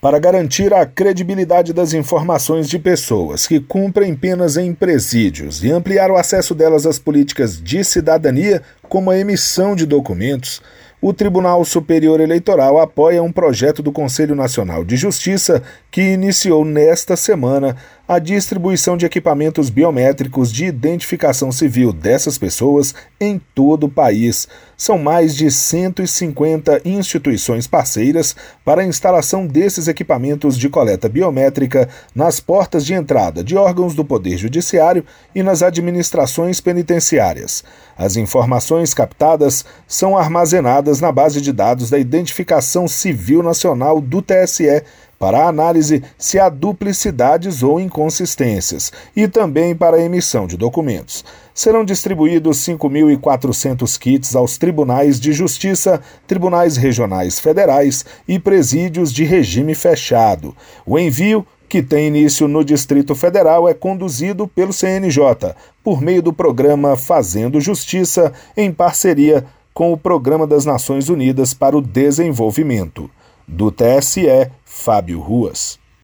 para garantir a credibilidade das informações de pessoas que cumprem penas em presídios e ampliar o acesso delas às políticas de cidadania, como a emissão de documentos, o Tribunal Superior Eleitoral apoia um projeto do Conselho Nacional de Justiça que iniciou nesta semana a distribuição de equipamentos biométricos de identificação civil dessas pessoas em todo o país. São mais de 150 instituições parceiras para a instalação desses equipamentos de coleta biométrica nas portas de entrada de órgãos do Poder Judiciário e nas administrações penitenciárias. As informações captadas são armazenadas na base de dados da Identificação Civil Nacional do TSE para análise se há duplicidades ou inconsistências e também para emissão de documentos. Serão distribuídos 5.400 kits aos tribunais de justiça, tribunais regionais federais e presídios de regime fechado. O envio que tem início no Distrito Federal, é conduzido pelo CNJ, por meio do programa Fazendo Justiça, em parceria com o Programa das Nações Unidas para o Desenvolvimento. Do TSE, Fábio Ruas.